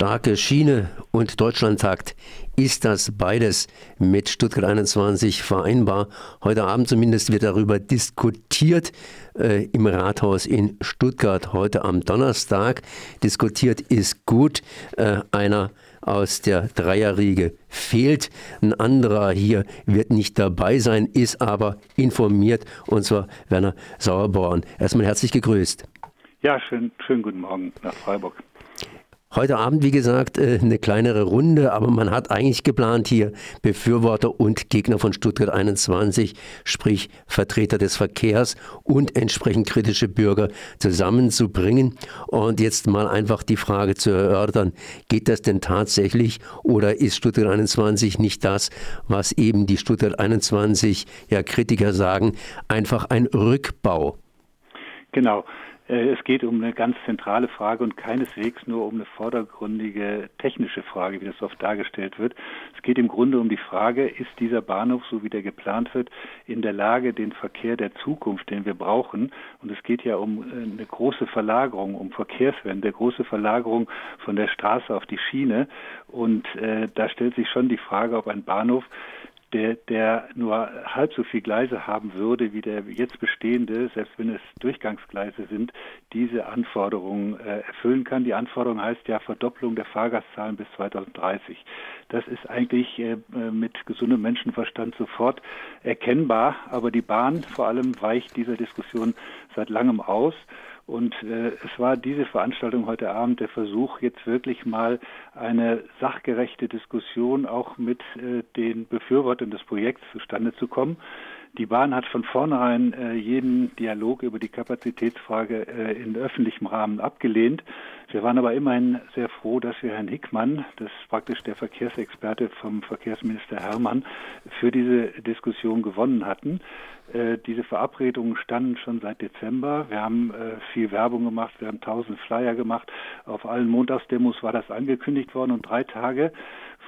starke Schiene und Deutschlandtakt. Ist das beides mit Stuttgart 21 vereinbar? Heute Abend zumindest wird darüber diskutiert äh, im Rathaus in Stuttgart heute am Donnerstag. Diskutiert ist gut. Äh, einer aus der Dreierriege fehlt. Ein anderer hier wird nicht dabei sein, ist aber informiert, und zwar Werner Sauerborn. Erstmal herzlich gegrüßt. Ja, schönen, schönen guten Morgen nach Freiburg. Heute Abend, wie gesagt, äh, eine kleinere Runde, aber man hat eigentlich geplant, hier Befürworter und Gegner von Stuttgart 21, sprich Vertreter des Verkehrs und entsprechend kritische Bürger zusammenzubringen. Und jetzt mal einfach die Frage zu erörtern, geht das denn tatsächlich oder ist Stuttgart 21 nicht das, was eben die Stuttgart 21 ja Kritiker sagen, einfach ein Rückbau? Genau. Äh, es geht um eine ganz zentrale Frage und keineswegs nur um eine vordergründige technische Frage, wie das oft dargestellt wird. Es geht im Grunde um die Frage, ist dieser Bahnhof, so wie der geplant wird, in der Lage, den Verkehr der Zukunft, den wir brauchen, und es geht ja um äh, eine große Verlagerung, um Verkehrswende, große Verlagerung von der Straße auf die Schiene. Und äh, da stellt sich schon die Frage, ob ein Bahnhof der, der nur halb so viel Gleise haben würde wie der jetzt bestehende, selbst wenn es Durchgangsgleise sind, diese Anforderungen äh, erfüllen kann. Die Anforderung heißt ja Verdopplung der Fahrgastzahlen bis 2030. Das ist eigentlich äh, mit gesundem Menschenverstand sofort erkennbar, aber die Bahn vor allem weicht dieser Diskussion seit langem aus. Und äh, es war diese Veranstaltung heute Abend der Versuch, jetzt wirklich mal eine sachgerechte Diskussion auch mit äh, den Befürwortern des Projekts zustande zu kommen. Die Bahn hat von vornherein äh, jeden Dialog über die Kapazitätsfrage äh, in öffentlichem Rahmen abgelehnt. Wir waren aber immerhin sehr froh, dass wir Herrn Hickmann, das ist praktisch der Verkehrsexperte vom Verkehrsminister Hermann, für diese Diskussion gewonnen hatten. Äh, diese Verabredungen standen schon seit Dezember. Wir haben äh, viel Werbung gemacht, wir haben tausend Flyer gemacht. Auf allen Montagsdemos war das angekündigt worden und drei Tage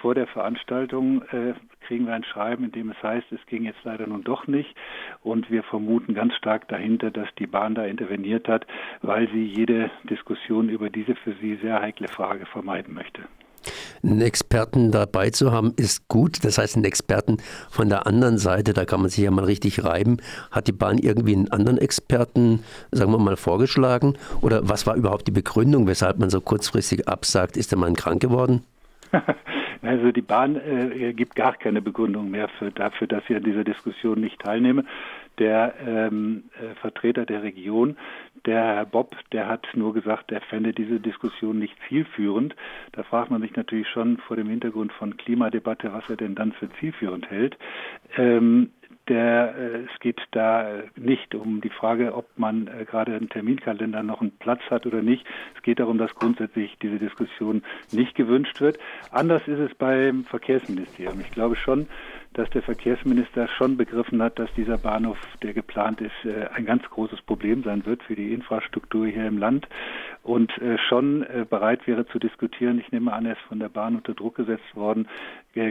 vor der Veranstaltung äh, kriegen wir ein Schreiben, in dem es heißt, es ging jetzt leider nun doch nicht. Und wir vermuten ganz stark dahinter, dass die Bahn da interveniert hat, weil sie jede Diskussion über diese für sie sehr heikle Frage vermeiden möchte. Einen Experten dabei zu haben, ist gut. Das heißt, einen Experten von der anderen Seite, da kann man sich ja mal richtig reiben. Hat die Bahn irgendwie einen anderen Experten, sagen wir mal, vorgeschlagen? Oder was war überhaupt die Begründung, weshalb man so kurzfristig absagt? Ist der Mann krank geworden? Also die Bahn äh, gibt gar keine Begründung mehr für, dafür, dass sie an dieser Diskussion nicht teilnehme. Der ähm, äh, Vertreter der Region, der Herr Bob, der hat nur gesagt, er fände diese Diskussion nicht zielführend. Da fragt man sich natürlich schon vor dem Hintergrund von Klimadebatte, was er denn dann für zielführend hält. Ähm, der, äh, es geht da äh, nicht um die Frage, ob man äh, gerade im Terminkalender noch einen Platz hat oder nicht. Es geht darum, dass grundsätzlich diese Diskussion nicht gewünscht wird. Anders ist es beim Verkehrsministerium. Ich glaube schon, dass der Verkehrsminister schon begriffen hat, dass dieser Bahnhof, der geplant ist, ein ganz großes Problem sein wird für die Infrastruktur hier im Land und schon bereit wäre zu diskutieren. Ich nehme an, er ist von der Bahn unter Druck gesetzt worden,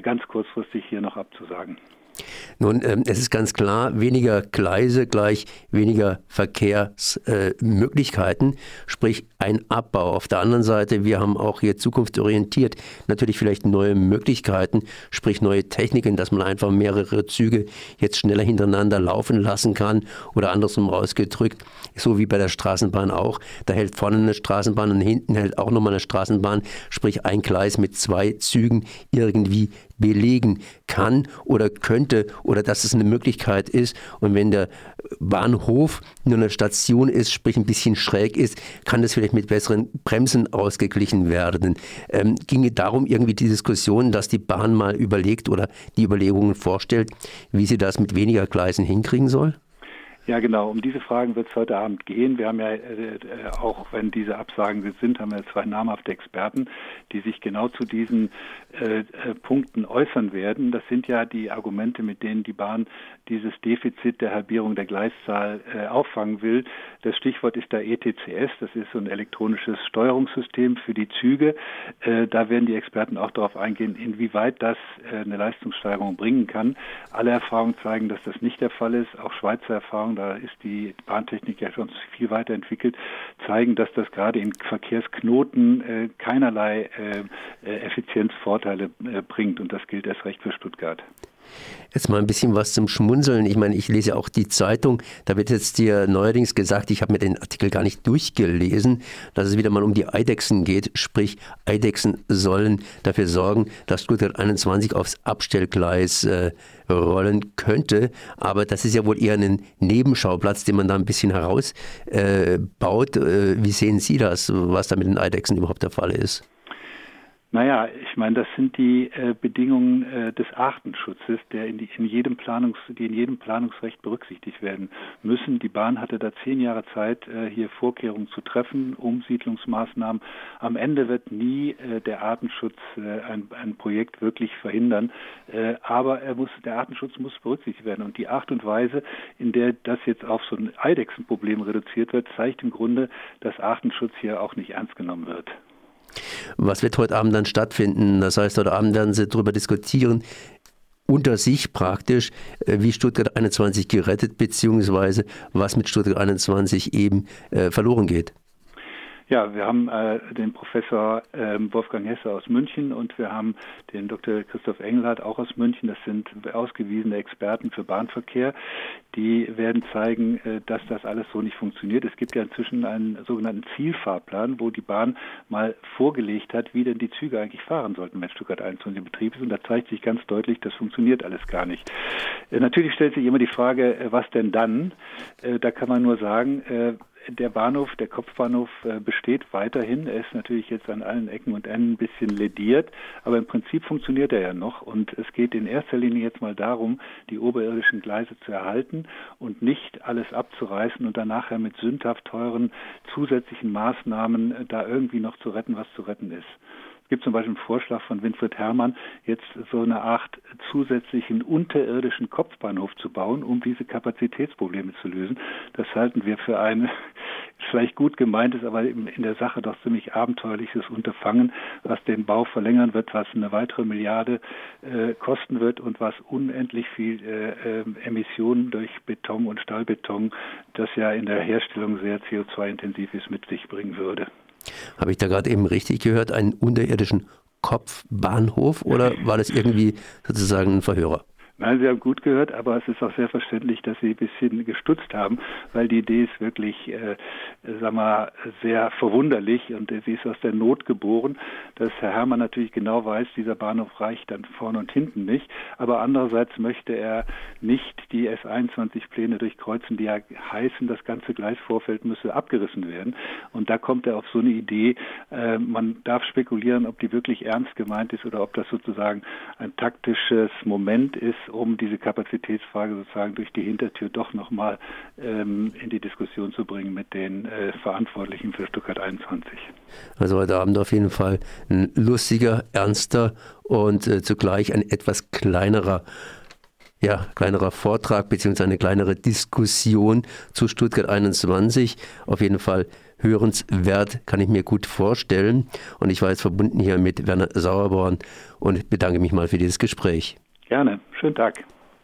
ganz kurzfristig hier noch abzusagen. Nun, ähm, es ist ganz klar, weniger Gleise gleich weniger Verkehrsmöglichkeiten, äh, sprich ein Abbau. Auf der anderen Seite, wir haben auch hier zukunftsorientiert natürlich vielleicht neue Möglichkeiten, sprich neue Techniken, dass man einfach mehrere Züge jetzt schneller hintereinander laufen lassen kann oder andersrum rausgedrückt, so wie bei der Straßenbahn auch. Da hält vorne eine Straßenbahn und hinten hält auch nochmal eine Straßenbahn, sprich ein Gleis mit zwei Zügen irgendwie belegen kann oder könnte oder dass es eine Möglichkeit ist. Und wenn der Bahnhof nur eine Station ist, sprich ein bisschen schräg ist, kann das vielleicht mit besseren Bremsen ausgeglichen werden. Ähm, ginge darum irgendwie die Diskussion, dass die Bahn mal überlegt oder die Überlegungen vorstellt, wie sie das mit weniger Gleisen hinkriegen soll? Ja, genau. Um diese Fragen wird es heute Abend gehen. Wir haben ja, äh, äh, auch wenn diese Absagen sind, haben wir zwei namhafte Experten, die sich genau zu diesen äh, äh, Punkten äußern werden. Das sind ja die Argumente, mit denen die Bahn dieses Defizit der Halbierung der Gleiszahl äh, auffangen will. Das Stichwort ist da ETCS. Das ist so ein elektronisches Steuerungssystem für die Züge. Äh, da werden die Experten auch darauf eingehen, inwieweit das eine Leistungssteigerung bringen kann. Alle Erfahrungen zeigen, dass das nicht der Fall ist. Auch Schweizer Erfahrungen Erfahrung, da ist die Bahntechnik ja schon viel weiterentwickelt, zeigen, dass das gerade in Verkehrsknoten äh, keinerlei äh, äh Effizienzvorteile äh, bringt. Und das gilt erst recht für Stuttgart. Jetzt mal ein bisschen was zum Schmunzeln. Ich meine, ich lese auch die Zeitung. Da wird jetzt dir neuerdings gesagt, ich habe mir den Artikel gar nicht durchgelesen, dass es wieder mal um die Eidechsen geht. Sprich, Eidechsen sollen dafür sorgen, dass Stuttgart 21 aufs Abstellgleis äh, rollen könnte. Aber das ist ja wohl eher ein Nebenschauplatz, den man da ein bisschen herausbaut. Äh, äh, wie sehen Sie das, was da mit den Eidechsen überhaupt der Fall ist? Naja, ich meine, das sind die äh, Bedingungen äh, des Artenschutzes, der in, die, in, jedem Planungs, die in jedem Planungsrecht berücksichtigt werden müssen. Die Bahn hatte da zehn Jahre Zeit, äh, hier Vorkehrungen zu treffen, Umsiedlungsmaßnahmen. Am Ende wird nie äh, der Artenschutz äh, ein, ein, Projekt wirklich verhindern, äh, aber er muss, der Artenschutz muss berücksichtigt werden. Und die Art und Weise, in der das jetzt auf so ein Eidechsenproblem reduziert wird, zeigt im Grunde, dass Artenschutz hier auch nicht ernst genommen wird. Was wird heute Abend dann stattfinden? Das heißt, heute Abend werden Sie darüber diskutieren, unter sich praktisch, äh, wie Stuttgart 21 gerettet, beziehungsweise was mit Stuttgart 21 eben äh, verloren geht. Ja, wir haben äh, den Professor äh, Wolfgang Hesse aus München und wir haben den Dr. Christoph Engelhardt auch aus München. Das sind ausgewiesene Experten für Bahnverkehr. Die werden zeigen, äh, dass das alles so nicht funktioniert. Es gibt ja inzwischen einen sogenannten Zielfahrplan, wo die Bahn mal vorgelegt hat, wie denn die Züge eigentlich fahren sollten, wenn Stuttgart 21 in Betrieb ist. Und da zeigt sich ganz deutlich, das funktioniert alles gar nicht. Äh, natürlich stellt sich immer die Frage, äh, was denn dann? Äh, da kann man nur sagen, äh, der Bahnhof, der Kopfbahnhof äh, besteht weiterhin. Er ist natürlich jetzt an allen Ecken und Enden ein bisschen lediert, aber im Prinzip funktioniert er ja noch. Und es geht in erster Linie jetzt mal darum, die oberirdischen Gleise zu erhalten und nicht alles abzureißen und dann nachher mit sündhaft teuren zusätzlichen Maßnahmen äh, da irgendwie noch zu retten, was zu retten ist gibt zum Beispiel einen Vorschlag von Winfried Herrmann, jetzt so eine Art zusätzlichen unterirdischen Kopfbahnhof zu bauen, um diese Kapazitätsprobleme zu lösen. Das halten wir für ein vielleicht gut gemeintes, aber in der Sache doch ziemlich abenteuerliches Unterfangen, was den Bau verlängern wird, was eine weitere Milliarde äh, kosten wird und was unendlich viel äh, äh, Emissionen durch Beton und Stahlbeton, das ja in der Herstellung sehr CO2-intensiv ist, mit sich bringen würde. Habe ich da gerade eben richtig gehört, einen unterirdischen Kopfbahnhof oder war das irgendwie sozusagen ein Verhörer? Nein, Sie haben gut gehört, aber es ist auch sehr verständlich, dass Sie ein bisschen gestutzt haben, weil die Idee ist wirklich, äh, sag mal, sehr verwunderlich und sie ist aus der Not geboren, dass Herr Herrmann natürlich genau weiß, dieser Bahnhof reicht dann vorne und hinten nicht, aber andererseits möchte er nicht die S21-Pläne durchkreuzen, die ja heißen, das ganze Gleisvorfeld müsse abgerissen werden. Und da kommt er auf so eine Idee, äh, man darf spekulieren, ob die wirklich ernst gemeint ist oder ob das sozusagen ein taktisches Moment ist, um diese Kapazitätsfrage sozusagen durch die Hintertür doch nochmal ähm, in die Diskussion zu bringen mit den äh, Verantwortlichen für Stuttgart 21. Also heute Abend auf jeden Fall ein lustiger, ernster und äh, zugleich ein etwas kleinerer ja, kleinerer Vortrag bzw. eine kleinere Diskussion zu Stuttgart 21. Auf jeden Fall hörenswert, kann ich mir gut vorstellen. Und ich war jetzt verbunden hier mit Werner Sauerborn und bedanke mich mal für dieses Gespräch. Gerne. Schönen Tag.